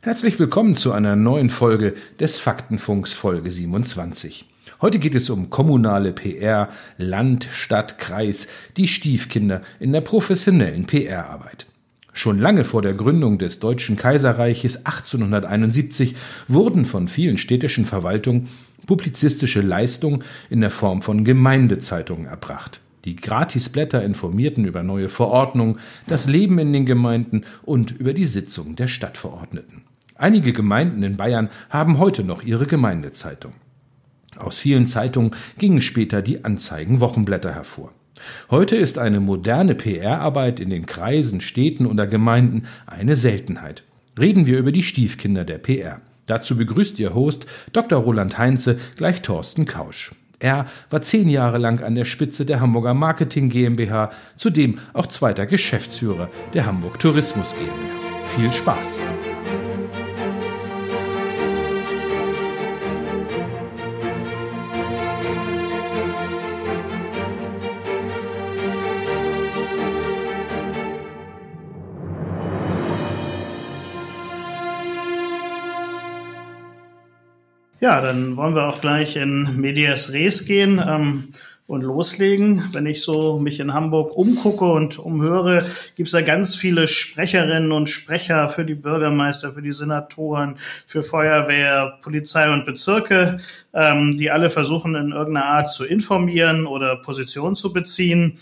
Herzlich willkommen zu einer neuen Folge des Faktenfunks Folge 27. Heute geht es um kommunale PR, Land, Stadt, Kreis, die Stiefkinder in der professionellen PR-Arbeit. Schon lange vor der Gründung des Deutschen Kaiserreiches 1871 wurden von vielen städtischen Verwaltungen publizistische Leistungen in der Form von Gemeindezeitungen erbracht. Die Gratisblätter informierten über neue Verordnungen, das Leben in den Gemeinden und über die Sitzungen der Stadtverordneten. Einige Gemeinden in Bayern haben heute noch ihre Gemeindezeitung. Aus vielen Zeitungen gingen später die Anzeigen-Wochenblätter hervor. Heute ist eine moderne PR-Arbeit in den Kreisen, Städten oder Gemeinden eine Seltenheit. Reden wir über die Stiefkinder der PR. Dazu begrüßt Ihr Host Dr. Roland Heinze gleich Thorsten Kausch. Er war zehn Jahre lang an der Spitze der Hamburger Marketing GmbH, zudem auch zweiter Geschäftsführer der Hamburg Tourismus GmbH. Viel Spaß! Ja, dann wollen wir auch gleich in Medias Res gehen. Ähm, und loslegen. Wenn ich so mich in Hamburg umgucke und umhöre, gibt es da ganz viele Sprecherinnen und Sprecher für die Bürgermeister, für die Senatoren, für Feuerwehr, Polizei und Bezirke, ähm, die alle versuchen, in irgendeiner Art zu informieren oder Position zu beziehen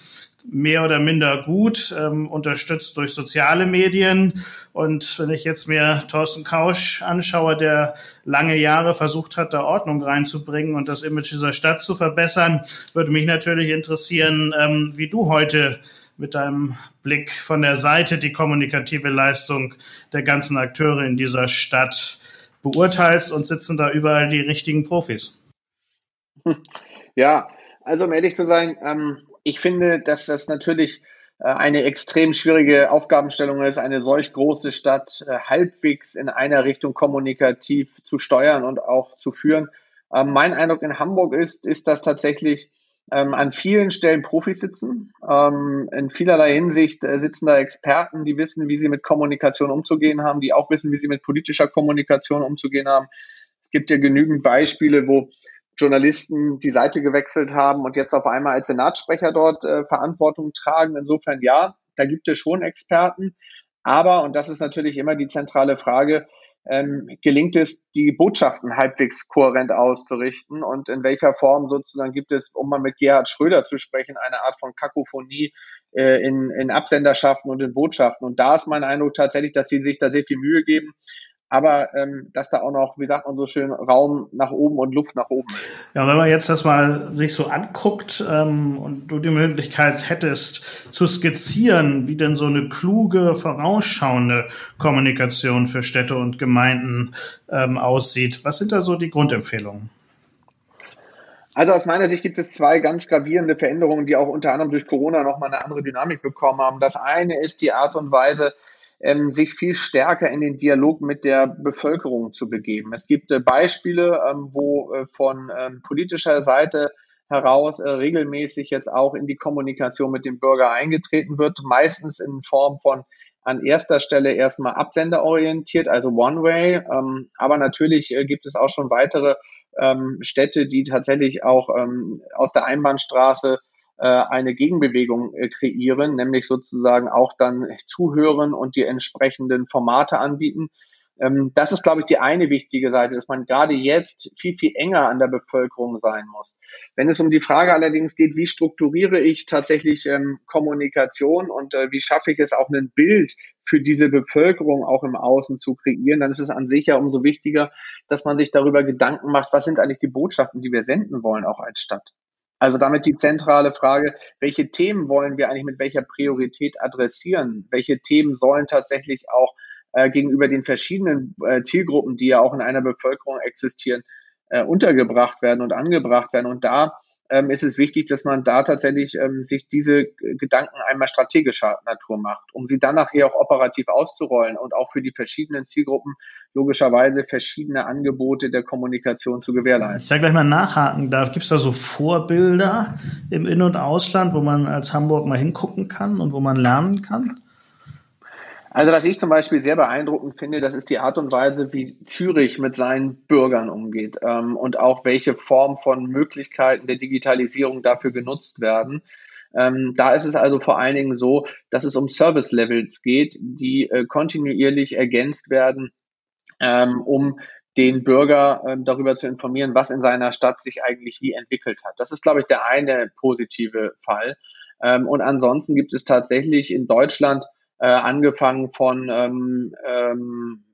mehr oder minder gut, ähm, unterstützt durch soziale Medien. Und wenn ich jetzt mir Thorsten Kausch anschaue, der lange Jahre versucht hat, da Ordnung reinzubringen und das Image dieser Stadt zu verbessern, würde mich natürlich interessieren, ähm, wie du heute mit deinem Blick von der Seite die kommunikative Leistung der ganzen Akteure in dieser Stadt beurteilst und sitzen da überall die richtigen Profis? Ja, also um ehrlich zu sein, ähm, ich finde, dass das natürlich äh, eine extrem schwierige Aufgabenstellung ist, eine solch große Stadt äh, halbwegs in einer Richtung kommunikativ zu steuern und auch zu führen. Ähm, mein Eindruck in Hamburg ist, ist, dass tatsächlich ähm, an vielen Stellen Profis sitzen. Ähm, in vielerlei Hinsicht äh, sitzen da Experten, die wissen, wie sie mit Kommunikation umzugehen haben, die auch wissen, wie sie mit politischer Kommunikation umzugehen haben. Es gibt ja genügend Beispiele, wo Journalisten die Seite gewechselt haben und jetzt auf einmal als Senatssprecher dort äh, Verantwortung tragen. Insofern ja, da gibt es schon Experten. Aber, und das ist natürlich immer die zentrale Frage, ähm, gelingt es, die Botschaften halbwegs kohärent auszurichten und in welcher Form sozusagen gibt es, um mal mit Gerhard Schröder zu sprechen, eine Art von Kakophonie äh, in, in Absenderschaften und in Botschaften. Und da ist mein Eindruck tatsächlich, dass sie sich da sehr viel Mühe geben aber ähm, dass da auch noch, wie sagt man so schön, Raum nach oben und Luft nach oben ist. Ja, wenn man jetzt das mal sich so anguckt ähm, und du die Möglichkeit hättest zu skizzieren, wie denn so eine kluge, vorausschauende Kommunikation für Städte und Gemeinden ähm, aussieht, was sind da so die Grundempfehlungen? Also aus meiner Sicht gibt es zwei ganz gravierende Veränderungen, die auch unter anderem durch Corona nochmal eine andere Dynamik bekommen haben. Das eine ist die Art und Weise, ähm, sich viel stärker in den Dialog mit der Bevölkerung zu begeben. Es gibt äh, Beispiele, ähm, wo äh, von ähm, politischer Seite heraus äh, regelmäßig jetzt auch in die Kommunikation mit dem Bürger eingetreten wird, meistens in Form von an erster Stelle erstmal absenderorientiert, also One-Way. Ähm, aber natürlich äh, gibt es auch schon weitere ähm, Städte, die tatsächlich auch ähm, aus der Einbahnstraße eine Gegenbewegung äh, kreieren, nämlich sozusagen auch dann zuhören und die entsprechenden Formate anbieten. Ähm, das ist, glaube ich, die eine wichtige Seite, dass man gerade jetzt viel, viel enger an der Bevölkerung sein muss. Wenn es um die Frage allerdings geht, wie strukturiere ich tatsächlich ähm, Kommunikation und äh, wie schaffe ich es auch ein Bild für diese Bevölkerung auch im Außen zu kreieren, dann ist es an sich ja umso wichtiger, dass man sich darüber Gedanken macht, was sind eigentlich die Botschaften, die wir senden wollen, auch als Stadt. Also damit die zentrale Frage, welche Themen wollen wir eigentlich mit welcher Priorität adressieren? Welche Themen sollen tatsächlich auch äh, gegenüber den verschiedenen äh, Zielgruppen, die ja auch in einer Bevölkerung existieren, äh, untergebracht werden und angebracht werden? Und da ähm, ist es wichtig, dass man da tatsächlich ähm, sich diese Gedanken einmal strategischer Natur macht, um sie dann nachher auch operativ auszurollen und auch für die verschiedenen Zielgruppen logischerweise verschiedene Angebote der Kommunikation zu gewährleisten. Ich da gleich mal nachhaken darf. Gibt es da so Vorbilder im In- und Ausland, wo man als Hamburg mal hingucken kann und wo man lernen kann? Also was ich zum Beispiel sehr beeindruckend finde, das ist die Art und Weise, wie Zürich mit seinen Bürgern umgeht ähm, und auch welche Form von Möglichkeiten der Digitalisierung dafür genutzt werden. Ähm, da ist es also vor allen Dingen so, dass es um Service Levels geht, die äh, kontinuierlich ergänzt werden, ähm, um den Bürger ähm, darüber zu informieren, was in seiner Stadt sich eigentlich wie entwickelt hat. Das ist, glaube ich, der eine positive Fall. Ähm, und ansonsten gibt es tatsächlich in Deutschland äh, angefangen von ähm, ähm,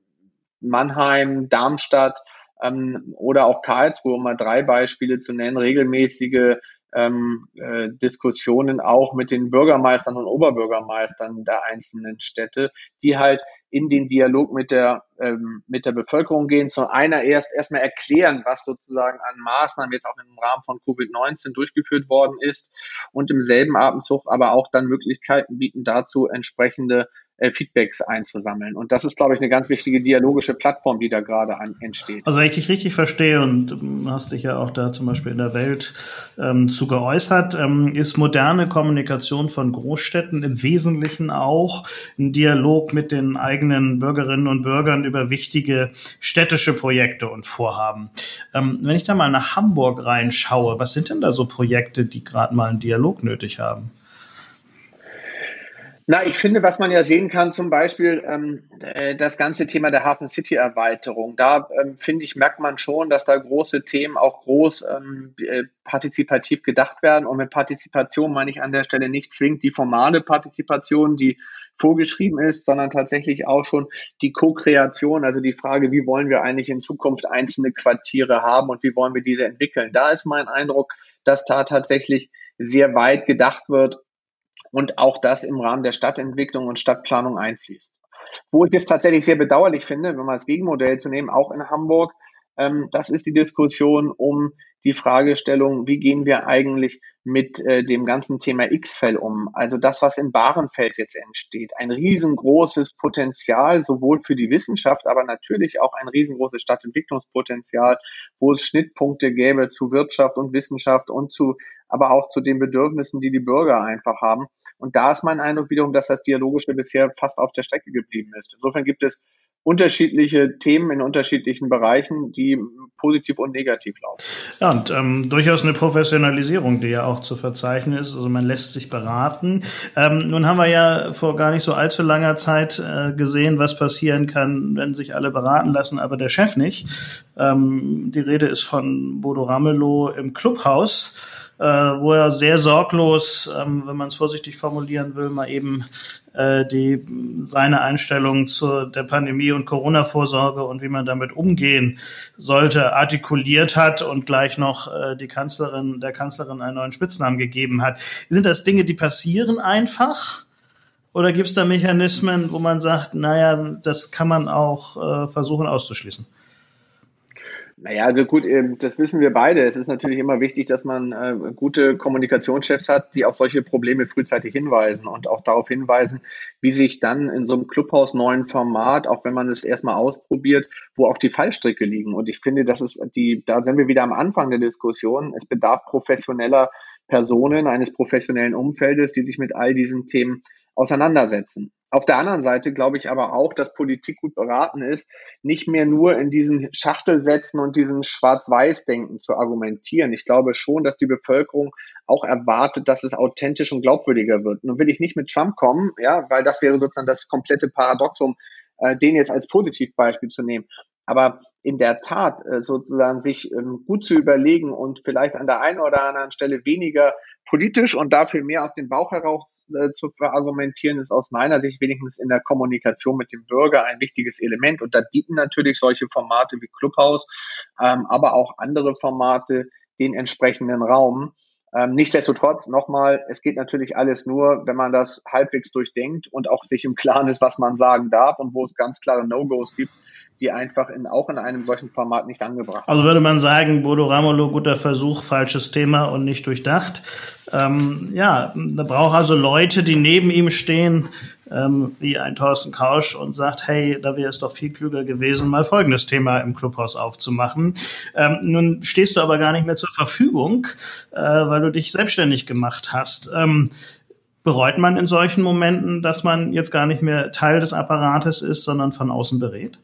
Mannheim, Darmstadt ähm, oder auch Karlsruhe, um mal drei Beispiele zu nennen, regelmäßige ähm, äh, Diskussionen auch mit den Bürgermeistern und Oberbürgermeistern der einzelnen Städte, die halt in den Dialog mit der, ähm, mit der Bevölkerung gehen. Zum einer erst erstmal erklären, was sozusagen an Maßnahmen jetzt auch im Rahmen von Covid-19 durchgeführt worden ist und im selben Atemzug aber auch dann Möglichkeiten bieten, dazu entsprechende äh, Feedbacks einzusammeln. Und das ist, glaube ich, eine ganz wichtige dialogische Plattform, die da gerade entsteht. Also wenn ich dich richtig verstehe und hast dich ja auch da zum Beispiel in der Welt ähm, zu geäußert, ähm, ist moderne Kommunikation von Großstädten im Wesentlichen auch ein Dialog mit den eigenen Bürgerinnen und Bürgern über wichtige städtische Projekte und Vorhaben. Ähm, wenn ich da mal nach Hamburg reinschaue, was sind denn da so Projekte, die gerade mal einen Dialog nötig haben? Na, ich finde, was man ja sehen kann, zum Beispiel ähm, äh, das ganze Thema der Hafen City Erweiterung. Da ähm, finde ich, merkt man schon, dass da große Themen auch groß ähm, äh, partizipativ gedacht werden. Und mit Partizipation meine ich an der Stelle nicht zwingend die formale Partizipation, die vorgeschrieben ist, sondern tatsächlich auch schon die Co-Kreation, also die Frage, wie wollen wir eigentlich in Zukunft einzelne Quartiere haben und wie wollen wir diese entwickeln. Da ist mein Eindruck, dass da tatsächlich sehr weit gedacht wird und auch das im Rahmen der Stadtentwicklung und Stadtplanung einfließt. Wo ich es tatsächlich sehr bedauerlich finde, wenn man das Gegenmodell zu nehmen, auch in Hamburg, ähm, das ist die Diskussion um die Fragestellung, wie gehen wir eigentlich mit äh, dem ganzen Thema X-Fell um? Also das, was in Bahrenfeld jetzt entsteht. Ein riesengroßes Potenzial, sowohl für die Wissenschaft, aber natürlich auch ein riesengroßes Stadtentwicklungspotenzial, wo es Schnittpunkte gäbe zu Wirtschaft und Wissenschaft und zu, aber auch zu den Bedürfnissen, die die Bürger einfach haben. Und da ist mein Eindruck wiederum, dass das Dialogische bisher fast auf der Strecke geblieben ist. Insofern gibt es unterschiedliche Themen in unterschiedlichen Bereichen, die positiv und negativ laufen. Ja, und ähm, durchaus eine Professionalisierung, die ja auch zu verzeichnen ist. Also man lässt sich beraten. Ähm, nun haben wir ja vor gar nicht so allzu langer Zeit äh, gesehen, was passieren kann, wenn sich alle beraten lassen, aber der Chef nicht. Ähm, die Rede ist von Bodo Ramelow im Clubhaus äh, wo er sehr sorglos, ähm, wenn man es vorsichtig formulieren will, mal eben äh, die seine Einstellung zu der Pandemie und Corona-Vorsorge und wie man damit umgehen sollte, artikuliert hat und gleich noch äh, die Kanzlerin, der Kanzlerin einen neuen Spitznamen gegeben hat. Sind das Dinge, die passieren einfach? Oder gibt es da Mechanismen, wo man sagt, naja, das kann man auch äh, versuchen auszuschließen? Naja, also gut, ähm, das wissen wir beide. Es ist natürlich immer wichtig, dass man äh, gute Kommunikationschefs hat, die auf solche Probleme frühzeitig hinweisen und auch darauf hinweisen, wie sich dann in so einem Clubhaus neuen Format, auch wenn man es erstmal ausprobiert, wo auch die Fallstricke liegen. Und ich finde, das ist die, da sind wir wieder am Anfang der Diskussion. Es bedarf professioneller Personen, eines professionellen Umfeldes, die sich mit all diesen Themen auseinandersetzen. Auf der anderen Seite glaube ich aber auch, dass Politik gut beraten ist, nicht mehr nur in diesen Schachtelsätzen und diesen Schwarz-Weiß-Denken zu argumentieren. Ich glaube schon, dass die Bevölkerung auch erwartet, dass es authentisch und glaubwürdiger wird. Nun will ich nicht mit Trump kommen, ja, weil das wäre sozusagen das komplette Paradoxum, äh, den jetzt als Positivbeispiel zu nehmen. Aber in der Tat äh, sozusagen sich ähm, gut zu überlegen und vielleicht an der einen oder anderen Stelle weniger politisch und dafür mehr aus dem Bauch heraus äh, zu verargumentieren, ist aus meiner Sicht wenigstens in der Kommunikation mit dem Bürger ein wichtiges Element. Und da bieten natürlich solche Formate wie Clubhouse, ähm, aber auch andere Formate den entsprechenden Raum. Ähm, nichtsdestotrotz, nochmal, es geht natürlich alles nur, wenn man das halbwegs durchdenkt und auch sich im Klaren ist, was man sagen darf und wo es ganz klare No-Gos gibt, die einfach in, auch in einem solchen Format nicht angebracht Also würde man sagen, Bodo Ramolo, guter Versuch, falsches Thema und nicht durchdacht. Ähm, ja, da braucht also Leute, die neben ihm stehen, ähm, wie ein Thorsten Kausch und sagt, hey, da wäre es doch viel klüger gewesen, mal folgendes Thema im Clubhaus aufzumachen. Ähm, nun stehst du aber gar nicht mehr zur Verfügung, äh, weil du dich selbstständig gemacht hast. Ähm, bereut man in solchen Momenten, dass man jetzt gar nicht mehr Teil des Apparates ist, sondern von außen berät?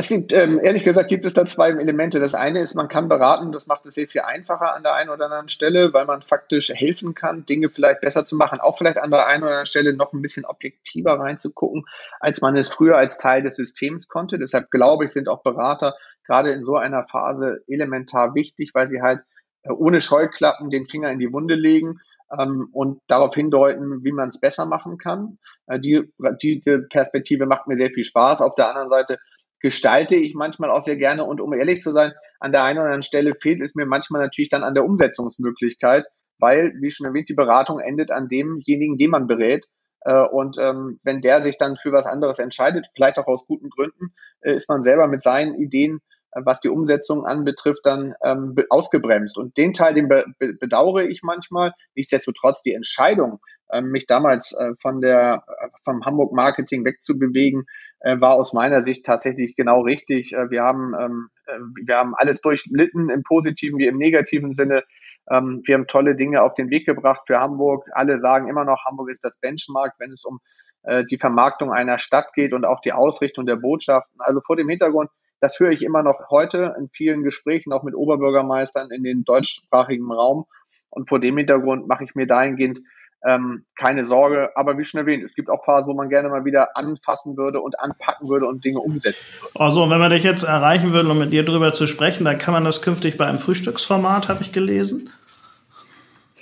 Es gibt, ähm, ehrlich gesagt, gibt es da zwei Elemente. Das eine ist, man kann beraten, das macht es sehr viel einfacher an der einen oder anderen Stelle, weil man faktisch helfen kann, Dinge vielleicht besser zu machen, auch vielleicht an der einen oder anderen Stelle noch ein bisschen objektiver reinzugucken, als man es früher als Teil des Systems konnte. Deshalb glaube ich, sind auch Berater gerade in so einer Phase elementar wichtig, weil sie halt äh, ohne Scheuklappen den Finger in die Wunde legen ähm, und darauf hindeuten, wie man es besser machen kann. Äh, die, diese Perspektive macht mir sehr viel Spaß. Auf der anderen Seite gestalte ich manchmal auch sehr gerne. Und um ehrlich zu sein, an der einen oder anderen Stelle fehlt es mir manchmal natürlich dann an der Umsetzungsmöglichkeit, weil, wie schon erwähnt, die Beratung endet an demjenigen, den man berät. Äh, und ähm, wenn der sich dann für was anderes entscheidet, vielleicht auch aus guten Gründen, äh, ist man selber mit seinen Ideen, äh, was die Umsetzung anbetrifft, dann ähm, ausgebremst. Und den Teil, den be bedauere ich manchmal. Nichtsdestotrotz die Entscheidung, ähm, mich damals von der vom Hamburg Marketing wegzubewegen, war aus meiner Sicht tatsächlich genau richtig. Äh, wir haben, ähm, äh, wir haben alles durchlitten im positiven wie im negativen Sinne. Ähm, wir haben tolle Dinge auf den Weg gebracht für Hamburg. Alle sagen immer noch, Hamburg ist das Benchmark, wenn es um äh, die Vermarktung einer Stadt geht und auch die Ausrichtung der Botschaften. Also vor dem Hintergrund, das höre ich immer noch heute in vielen Gesprächen, auch mit Oberbürgermeistern in den deutschsprachigen Raum. Und vor dem Hintergrund mache ich mir dahingehend ähm, keine Sorge, aber wie schon erwähnt, es gibt auch Phasen, wo man gerne mal wieder anfassen würde und anpacken würde und Dinge umsetzen würde. Also, wenn man dich jetzt erreichen würde, um mit dir drüber zu sprechen, dann kann man das künftig bei einem Frühstücksformat, habe ich gelesen.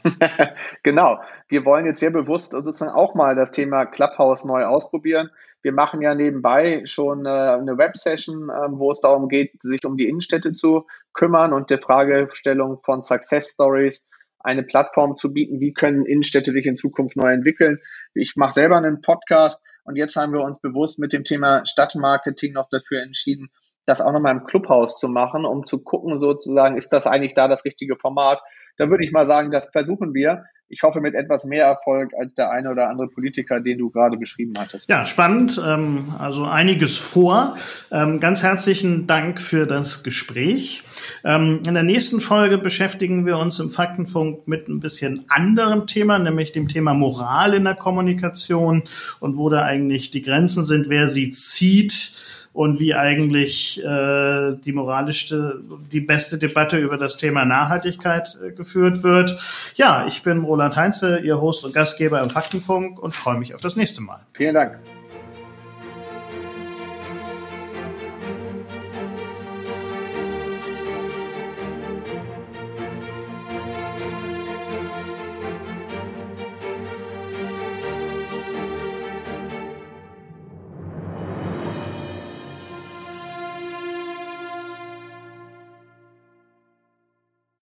genau. Wir wollen jetzt sehr bewusst sozusagen auch mal das Thema Clubhouse neu ausprobieren. Wir machen ja nebenbei schon äh, eine Web-Session, äh, wo es darum geht, sich um die Innenstädte zu kümmern und der Fragestellung von Success Stories eine Plattform zu bieten, wie können Innenstädte sich in Zukunft neu entwickeln. Ich mache selber einen Podcast und jetzt haben wir uns bewusst mit dem Thema Stadtmarketing noch dafür entschieden, das auch nochmal im Clubhaus zu machen, um zu gucken sozusagen, ist das eigentlich da das richtige Format? Da würde ich mal sagen, das versuchen wir ich hoffe mit etwas mehr Erfolg als der eine oder andere Politiker, den du gerade beschrieben hattest. Ja, spannend. Ähm, also einiges vor. Ähm, ganz herzlichen Dank für das Gespräch. Ähm, in der nächsten Folge beschäftigen wir uns im Faktenfunk mit ein bisschen anderem Thema, nämlich dem Thema Moral in der Kommunikation und wo da eigentlich die Grenzen sind, wer sie zieht und wie eigentlich äh, die moralischste, die beste Debatte über das Thema Nachhaltigkeit äh, geführt wird. Ja, ich bin Roland Heinze, Ihr Host und Gastgeber im Faktenfunk und freue mich auf das nächste Mal. Vielen Dank.